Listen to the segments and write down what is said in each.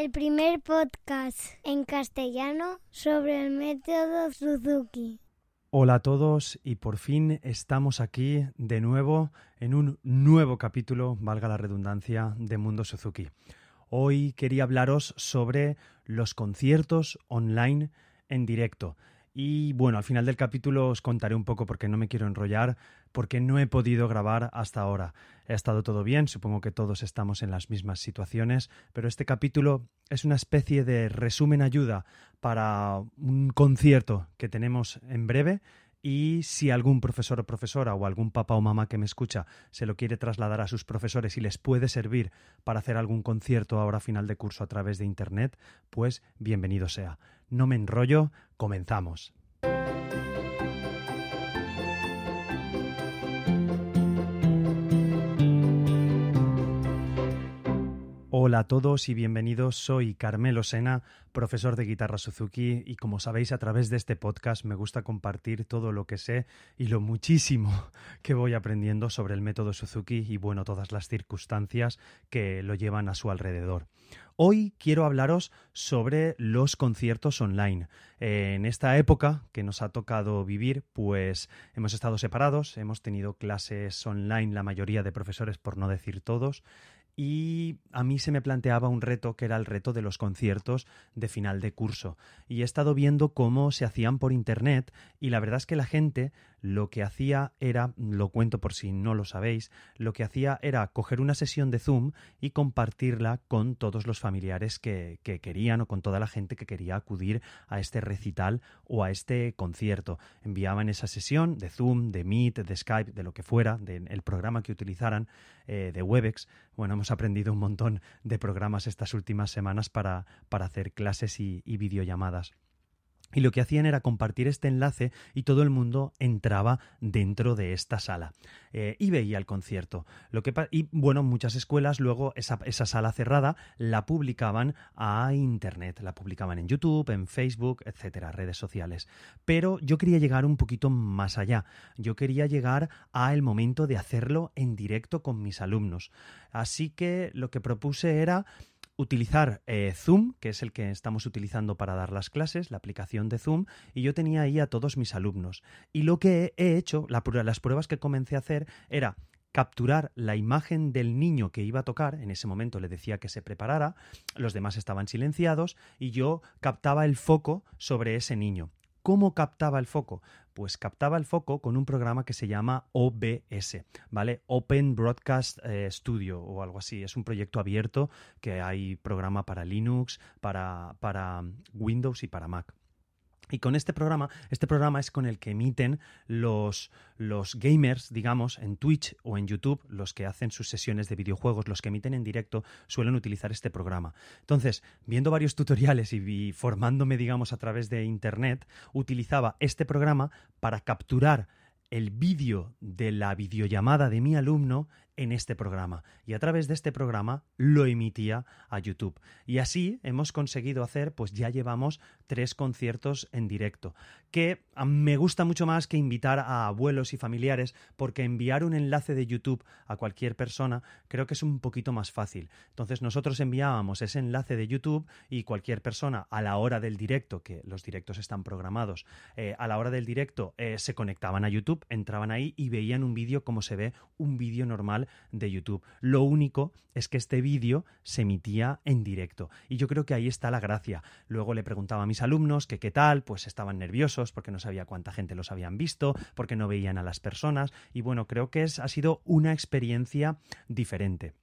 el primer podcast en castellano sobre el método Suzuki. Hola a todos y por fin estamos aquí de nuevo en un nuevo capítulo, valga la redundancia, de Mundo Suzuki. Hoy quería hablaros sobre los conciertos online en directo. Y bueno, al final del capítulo os contaré un poco porque no me quiero enrollar, porque no he podido grabar hasta ahora. Ha estado todo bien, supongo que todos estamos en las mismas situaciones, pero este capítulo es una especie de resumen ayuda para un concierto que tenemos en breve y si algún profesor o profesora o algún papá o mamá que me escucha se lo quiere trasladar a sus profesores y les puede servir para hacer algún concierto ahora a final de curso a través de Internet, pues bienvenido sea. No me enrollo, comenzamos. Hola a todos y bienvenidos. Soy Carmelo Sena, profesor de guitarra Suzuki y como sabéis a través de este podcast me gusta compartir todo lo que sé y lo muchísimo que voy aprendiendo sobre el método Suzuki y bueno, todas las circunstancias que lo llevan a su alrededor. Hoy quiero hablaros sobre los conciertos online. en esta época que nos ha tocado vivir, pues hemos estado separados, hemos tenido clases online la mayoría de profesores, por no decir todos, y a mí se me planteaba un reto que era el reto de los conciertos de final de curso. Y he estado viendo cómo se hacían por internet y la verdad es que la gente lo que hacía era, lo cuento por si no lo sabéis, lo que hacía era coger una sesión de Zoom y compartirla con todos los familiares que, querían o con toda la gente que quería acudir a este recital o a este concierto. Enviaban esa sesión de Zoom, de Meet, de Skype, de lo que fuera, del programa que utilizaran, eh, de Webex. Bueno, hemos aprendido un montón de programas estas últimas semanas para, para hacer clases y videollamadas. Y lo que hacían era compartir este enlace y todo el mundo entraba dentro de esta sala eh, y veía el concierto. Lo que y bueno, muchas escuelas luego esa, esa, sala cerrada la publicaban a Internet, la publicaban en YouTube, en Facebook, etcétera, redes sociales. Pero yo quería llegar un poquito más allá. Yo quería llegar al momento de hacerlo en directo con mis alumnos. Así que lo que propuse era utilizar eh, Zoom, que es el que estamos utilizando para dar las clases, la aplicación de Zoom, y yo tenía ahí a todos mis alumnos. Y lo que he hecho, las pruebas que comencé a hacer era capturar la imagen del niño que iba a tocar, en ese momento le decía que se preparara, los demás estaban silenciados y yo captaba el foco sobre ese niño. ¿Cómo captaba el foco? Pues captaba el foco con un programa que se llama OBS, ¿vale? Open Broadcast eh, Studio o algo así. Es un proyecto abierto que hay programa para Linux, para, para Windows y para Mac. Y con este programa, este programa es con el que emiten los, los gamers, digamos, en Twitch o en YouTube, los que hacen sus sesiones de videojuegos, los que emiten en directo, suelen utilizar este programa. Entonces, viendo varios tutoriales y formándome, digamos, a través de Internet, utilizaba este programa para capturar el vídeo de la videollamada de mi alumno en este programa y a través de este programa lo emitía a YouTube. Y así hemos conseguido hacer, pues ya llevamos tres conciertos en directo, que me gusta mucho más que invitar a abuelos y familiares porque enviar un enlace de YouTube a cualquier persona creo que es un poquito más fácil. Entonces nosotros enviábamos ese enlace de YouTube y cualquier persona a la hora del directo, que los directos están programados, eh, a la hora del directo eh, se conectaban a YouTube, entraban ahí y veían un vídeo como se ve un vídeo normal de YouTube. Lo único es que este vídeo se emitía en directo y yo creo que ahí está la gracia. Luego le preguntaba a mis alumnos que qué tal, pues estaban nerviosos porque no sabía cuánta gente los habían visto, porque no veían a las personas y bueno, creo que es, ha sido una experiencia diferente.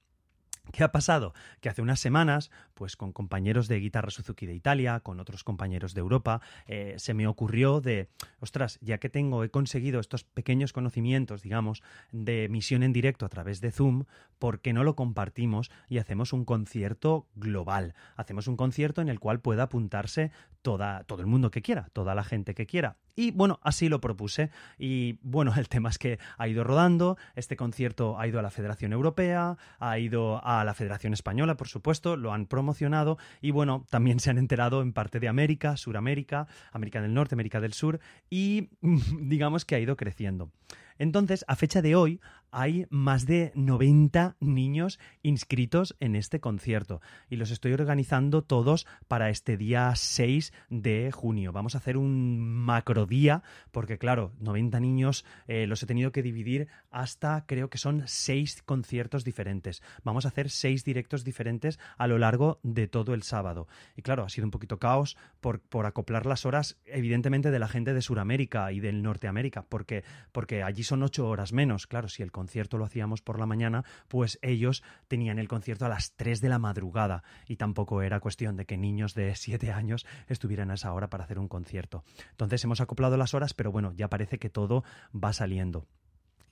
¿Qué ha pasado? Que hace unas semanas, pues con compañeros de guitarra Suzuki de Italia, con otros compañeros de Europa, eh, se me ocurrió de, ostras, ya que tengo, he conseguido estos pequeños conocimientos, digamos, de emisión en directo a través de Zoom, ¿por qué no lo compartimos y hacemos un concierto global? Hacemos un concierto en el cual pueda apuntarse toda, todo el mundo que quiera, toda la gente que quiera. Y bueno, así lo propuse. Y bueno, el tema es que ha ido rodando, este concierto ha ido a la Federación Europea, ha ido a la Federación Española, por supuesto, lo han promocionado y bueno, también se han enterado en parte de América, Suramérica, América del Norte, América del Sur y digamos que ha ido creciendo. Entonces, a fecha de hoy, hay más de 90 niños inscritos en este concierto y los estoy organizando todos para este día 6 de junio. Vamos a hacer un macro día porque claro, 90 niños eh, los he tenido que dividir hasta creo que son 6 conciertos diferentes. Vamos a hacer 6 directos diferentes a lo largo de todo el sábado. Y claro, ha sido un poquito caos por, por acoplar las horas evidentemente de la gente de Sudamérica y del Norteamérica porque, porque allí son 8 horas menos. Claro, si el concierto lo hacíamos por la mañana, pues ellos tenían el concierto a las 3 de la madrugada y tampoco era cuestión de que niños de 7 años estuvieran a esa hora para hacer un concierto. Entonces hemos acoplado las horas, pero bueno, ya parece que todo va saliendo.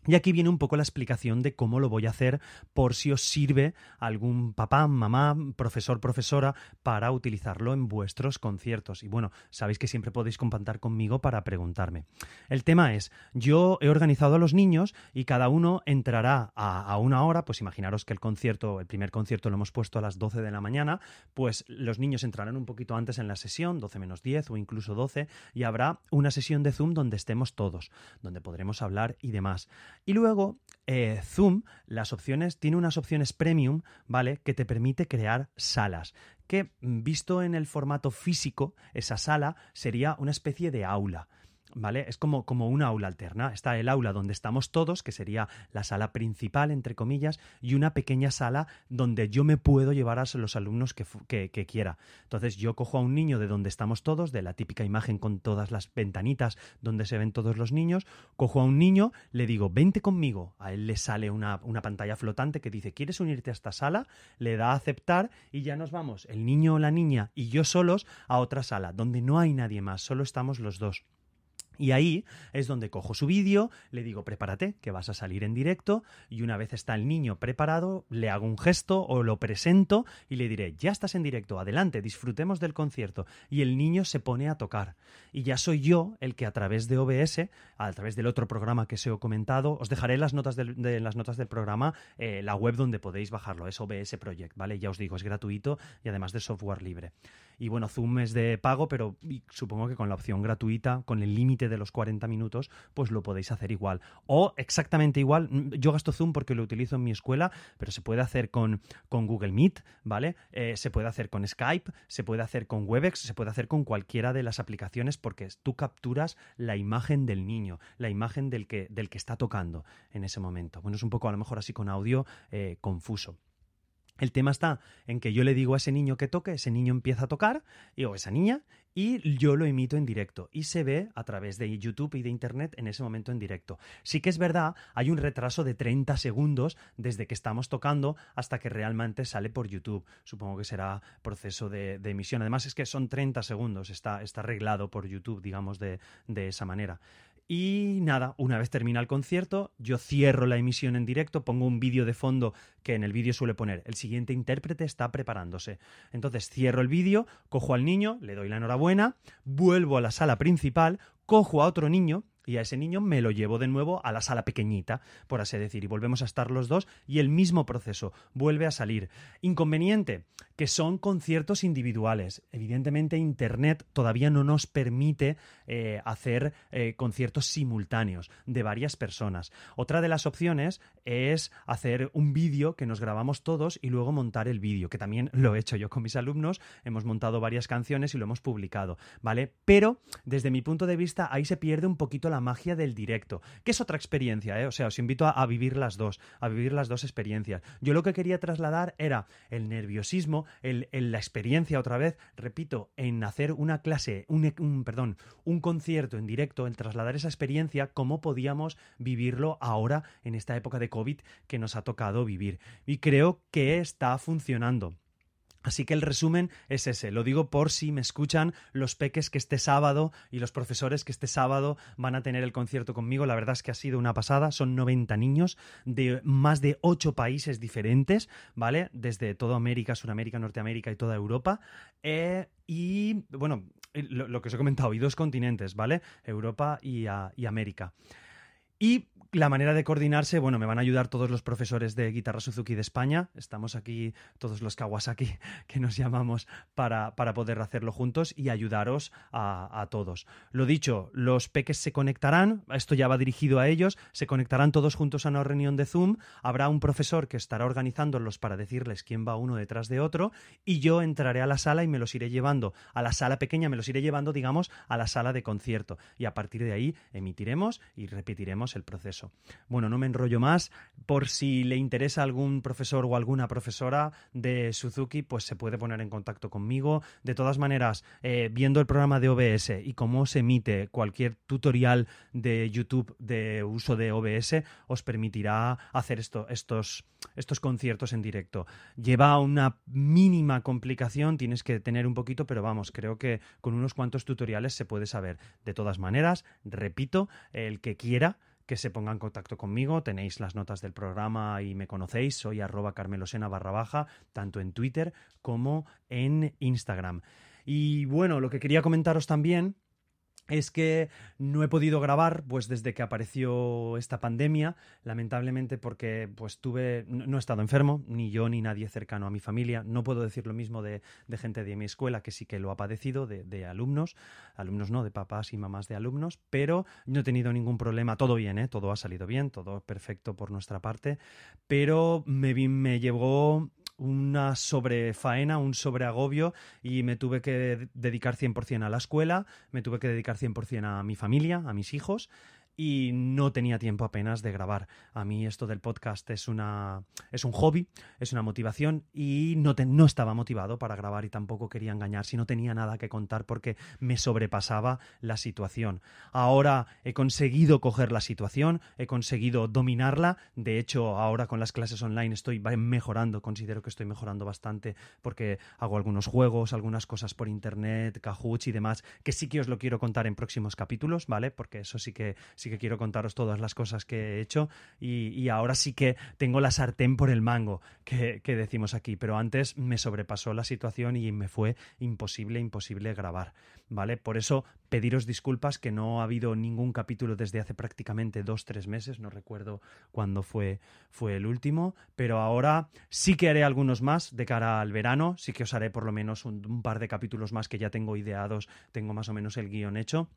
Y aquí viene un poco la explicación de cómo lo voy a hacer por si os sirve algún papá, mamá, profesor, profesora para utilizarlo en vuestros conciertos. Y bueno, sabéis que siempre podéis contar conmigo para preguntarme. El tema es, yo he organizado a los niños y cada uno entrará a, una hora, pues imaginaros que el concierto, el primer concierto lo hemos puesto a las 12 de la mañana, pues los niños entrarán un poquito antes en la sesión, 12 menos 10 o incluso 12, y habrá una sesión de Zoom donde estemos todos, donde podremos hablar y demás. Y luego, eh, Zoom, las opciones, tiene unas opciones premium, ¿vale? Que te permite crear salas. Que mm, visto en el formato físico, esa sala sería una especie de aula. ¿Vale? Es como, como una aula alterna. Está el aula donde estamos todos, que sería la sala principal, entre comillas, y una pequeña sala donde yo me puedo llevar a los alumnos que, que, quiera. Entonces yo cojo a un niño de donde estamos todos, de la típica imagen con todas las ventanitas donde se ven todos los niños, cojo a un niño, le digo, vente conmigo. A él le sale una, una pantalla flotante que dice, ¿quieres unirte a esta sala? Le da a aceptar y ya nos vamos, el niño o la niña y yo solos, a otra sala, donde no hay nadie más, solo estamos los dos. Y ahí es donde cojo su vídeo, le digo prepárate, que vas a salir en directo, y una vez está el niño preparado, le hago un gesto o lo presento y le diré, ya estás en directo, adelante, disfrutemos del concierto. Y el niño se pone a tocar. Y ya soy yo el que a través de OBS, a través del otro programa que os he comentado, os dejaré las notas del, de las notas del programa eh, la web donde podéis bajarlo, es OBS Project, ¿vale? Ya os digo, es gratuito y además de software libre. Y bueno, Zoom es de pago, pero supongo que con la opción gratuita, con el límite de los 40 minutos, pues lo podéis hacer igual. O exactamente igual, mm, yo gasto Zoom porque lo utilizo en mi escuela, pero se puede hacer con, con Google Meet, ¿vale? Eh, se puede hacer con Skype, se puede hacer con Webex, se puede hacer con cualquiera de las aplicaciones porque tú capturas la imagen del niño, la imagen del que, del que está tocando en ese momento. Bueno, es un poco a lo mejor así con audio eh, confuso. El tema está en que yo le digo a ese niño que toque, ese niño empieza a tocar, o esa niña, y yo lo emito en directo. Y se ve a través de YouTube y de Internet en ese momento en directo. Sí que es verdad, hay un retraso de 30 segundos desde que estamos tocando hasta que realmente sale por YouTube. Supongo que será proceso de, emisión. Además es que son 30 segundos, está, está arreglado por YouTube, digamos, de, de esa manera. Y nada, una vez termina el concierto, yo cierro la emisión en directo, pongo un vídeo de fondo que en el vídeo suele poner, el siguiente intérprete está preparándose. Entonces cierro el vídeo, cojo al niño, le doy la enhorabuena, vuelvo a la sala principal, cojo a otro niño, y a ese niño me lo llevo de nuevo a la sala pequeñita, por así decir, y volvemos a estar los dos y el mismo proceso vuelve a salir. Inconveniente, que son conciertos individuales. Evidentemente Internet todavía no nos permite eh, hacer eh, conciertos simultáneos de varias personas. Otra de las opciones es hacer un vídeo que nos grabamos todos y luego montar el vídeo, que también lo he hecho yo con mis alumnos, hemos montado varias canciones y lo hemos publicado, ¿vale? Pero desde mi punto de vista ahí se pierde un poquito la magia del directo, que es otra experiencia, ¿eh? O sea, os invito a vivir las dos, a vivir las dos experiencias. Yo lo que quería trasladar era el nerviosismo, el, la experiencia otra vez, repito, en hacer una clase, un, perdón, un concierto en directo, en trasladar esa experiencia, cómo podíamos vivirlo ahora en esta época de COVID que nos ha tocado vivir. Y creo que está funcionando. Así que el resumen es ese. Lo digo por si me escuchan los peques que este sábado y los profesores que este sábado van a tener el concierto conmigo. La verdad es que ha sido una pasada. Son 90 niños de más de 8 países diferentes, ¿vale? Desde toda América, Sudamérica, Norteamérica y toda Europa. Eh, y bueno, lo, que os he comentado, y dos continentes, ¿vale? Europa y, y América. Y la manera de coordinarse, bueno, me van a ayudar todos los profesores de guitarra Suzuki de España. Estamos aquí, todos los Kawasaki que nos llamamos, para, para poder hacerlo juntos y ayudaros a, a, todos. Lo dicho, los peques se conectarán, esto ya va dirigido a ellos, se conectarán todos juntos a una reunión de Zoom. Habrá un profesor que estará organizándolos para decirles quién va uno detrás de otro y yo entraré a la sala y me los iré llevando a la sala pequeña, me los iré llevando, digamos, a la sala de concierto. Y a partir de ahí emitiremos y repetiremos el proceso. Bueno, no me enrollo más. Por si le interesa algún profesor o alguna profesora de Suzuki, pues se puede poner en contacto conmigo. De todas maneras, eh, viendo el programa de OBS y cómo se emite cualquier tutorial de YouTube de uso de OBS, os permitirá hacer esto, estos, estos conciertos en directo. Lleva una mínima complicación, tienes que tener un poquito, pero vamos, creo que con unos cuantos tutoriales se puede saber. De todas maneras, repito, el que quiera que se ponga en contacto conmigo. Tenéis las notas del programa y me conocéis. Soy arroba carmelosena barra baja, tanto en Twitter como en Instagram. Y bueno, lo que quería comentaros también es que no he podido grabar pues desde que apareció esta pandemia, lamentablemente porque pues tuve no, he estado enfermo, ni yo ni nadie cercano a mi familia, no puedo decir lo mismo de, gente de mi escuela que sí que lo ha padecido, de, alumnos, alumnos no, de papás y mamás de alumnos, pero no he tenido ningún problema, todo bien, ¿eh? todo ha salido bien, todo perfecto por nuestra parte, pero me, me llevó una sobrefaena, un sobreagobio y me tuve que dedicar 100% a la escuela, me tuve que dedicar 100% a mi familia, a mis hijos y no tenía tiempo apenas de grabar. A mí esto del podcast es una es un hobby, es una motivación y no, no estaba motivado para grabar y tampoco quería engañar si no tenía nada que contar porque me sobrepasaba la situación. Ahora he conseguido coger la situación, he conseguido dominarla, de hecho ahora con las clases online estoy mejorando, considero que estoy mejorando bastante porque hago algunos juegos, algunas cosas por internet, Kahoot y demás, que sí que os lo quiero contar en próximos capítulos, ¿vale? Porque eso sí que sí que quiero contaros todas las cosas que he hecho y, ahora sí que tengo la sartén por el mango que, decimos aquí, pero antes me sobrepasó la situación y me fue imposible, imposible grabar, ¿vale? Por eso pediros disculpas que no ha habido ningún capítulo desde hace prácticamente dos, tres meses, no recuerdo cuándo fue, fue el último, pero ahora sí que haré algunos más de cara al verano, sí que os haré por lo menos un par de capítulos más que ya tengo ideados, tengo más o menos el guion hecho.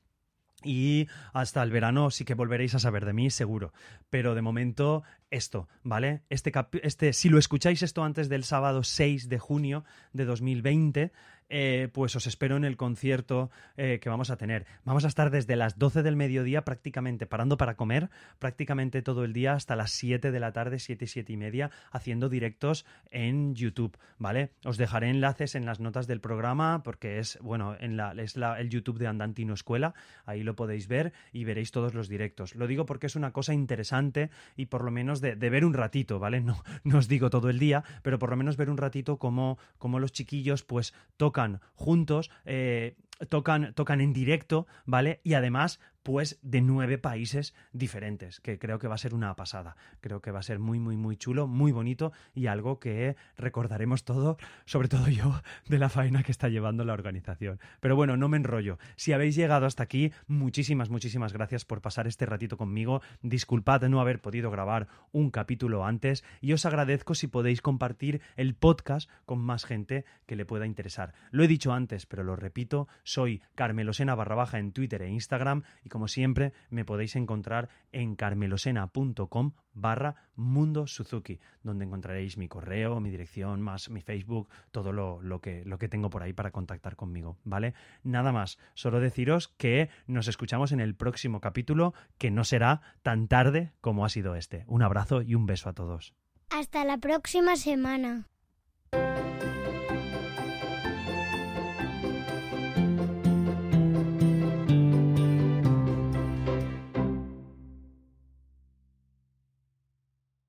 Y hasta el verano sí que volveréis a saber de mí, seguro. Pero de momento, esto, ¿vale? Este, este, si lo escucháis esto antes del sábado 6 de junio de 2020, eh, pues os espero en el concierto eh, que vamos a tener. Vamos a estar desde las 12 del mediodía prácticamente parando para comer, prácticamente todo el día hasta las 7 de la tarde, 7, 7 y media, haciendo directos en YouTube, ¿vale? Os dejaré enlaces en las notas del programa porque es, bueno, en la, es la, el YouTube de Andantino Escuela, ahí lo podéis ver y veréis todos los directos. Lo digo porque es una cosa interesante y por lo menos de, ver un ratito, ¿vale? No, no os digo todo el día, pero por lo menos ver un ratito cómo, cómo los chiquillos pues tocan juntos, eh, tocan, tocan en directo, ¿vale? Y además, pues de nueve países diferentes, que creo que va a ser una pasada. Creo que va a ser muy, muy, muy chulo, muy bonito y algo que recordaremos todo, sobre todo yo, de la faena que está llevando la organización. Pero bueno, no me enrollo. Si habéis llegado hasta aquí, muchísimas, muchísimas gracias por pasar este ratito conmigo. Disculpad no haber podido grabar un capítulo antes y os agradezco si podéis compartir el podcast con más gente que le pueda interesar. Lo he dicho antes, pero lo repito, soy Carmelosena barra baja en Twitter e Instagram y como siempre me podéis encontrar en carmelosena.com barra Mundo Suzuki, donde encontraréis mi correo, mi dirección, más mi Facebook, todo lo, que, lo que tengo por ahí para contactar conmigo, ¿vale? Nada más, solo deciros que nos escuchamos en el próximo capítulo, que no será tan tarde como ha sido este. Un abrazo y un beso a todos. Hasta la próxima semana.